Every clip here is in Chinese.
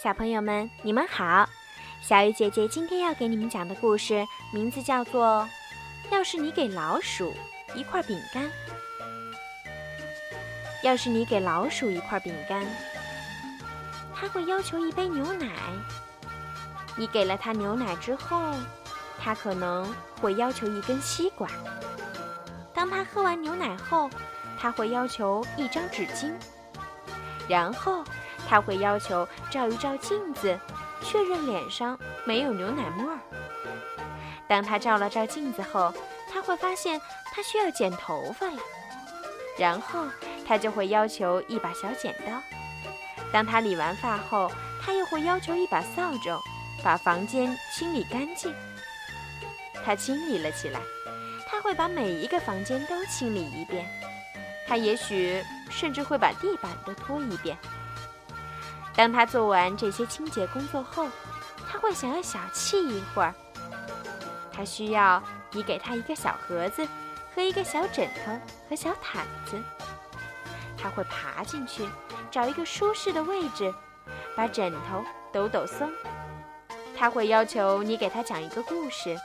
小朋友们，你们好！小鱼姐姐今天要给你们讲的故事名字叫做《要是你给老鼠一块饼干》。要是你给老鼠一块饼干，它会要求一杯牛奶。你给了它牛奶之后，它可能会要求一根吸管。当它喝完牛奶后，它会要求一张纸巾。然后。他会要求照一照镜子，确认脸上没有牛奶沫儿。当他照了照镜子后，他会发现他需要剪头发了。然后他就会要求一把小剪刀。当他理完发后，他又会要求一把扫帚，把房间清理干净。他清理了起来，他会把每一个房间都清理一遍。他也许甚至会把地板都拖一遍。当他做完这些清洁工作后，他会想要小憩一会儿。他需要你给他一个小盒子和一个小枕头和小毯子。他会爬进去，找一个舒适的位置，把枕头抖抖松。他会要求你给他讲一个故事，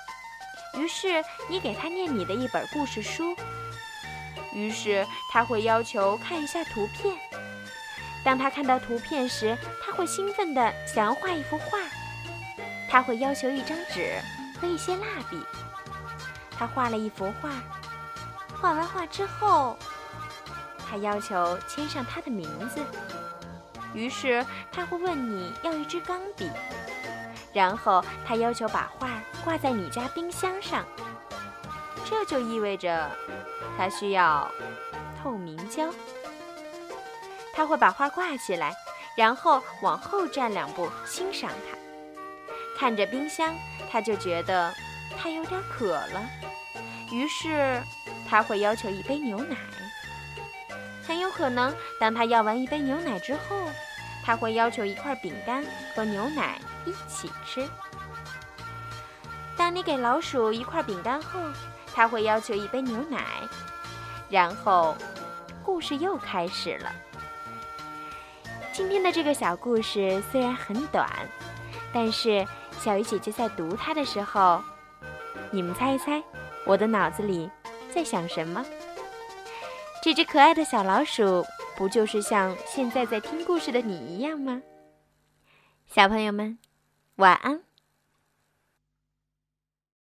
于是你给他念你的一本故事书。于是他会要求看一下图片。当他看到图片时，他会兴奋地想要画一幅画。他会要求一张纸和一些蜡笔。他画了一幅画，画完画之后，他要求签上他的名字。于是他会问你要一支钢笔，然后他要求把画挂在你家冰箱上。这就意味着他需要透明胶。他会把画挂起来，然后往后站两步欣赏它。看着冰箱，他就觉得他有点渴了，于是他会要求一杯牛奶。很有可能，当他要完一杯牛奶之后，他会要求一块饼干和牛奶一起吃。当你给老鼠一块饼干后，他会要求一杯牛奶。然后，故事又开始了。今天的这个小故事虽然很短，但是小鱼姐姐在读它的时候，你们猜一猜，我的脑子里在想什么？这只可爱的小老鼠，不就是像现在在听故事的你一样吗？小朋友们，晚安。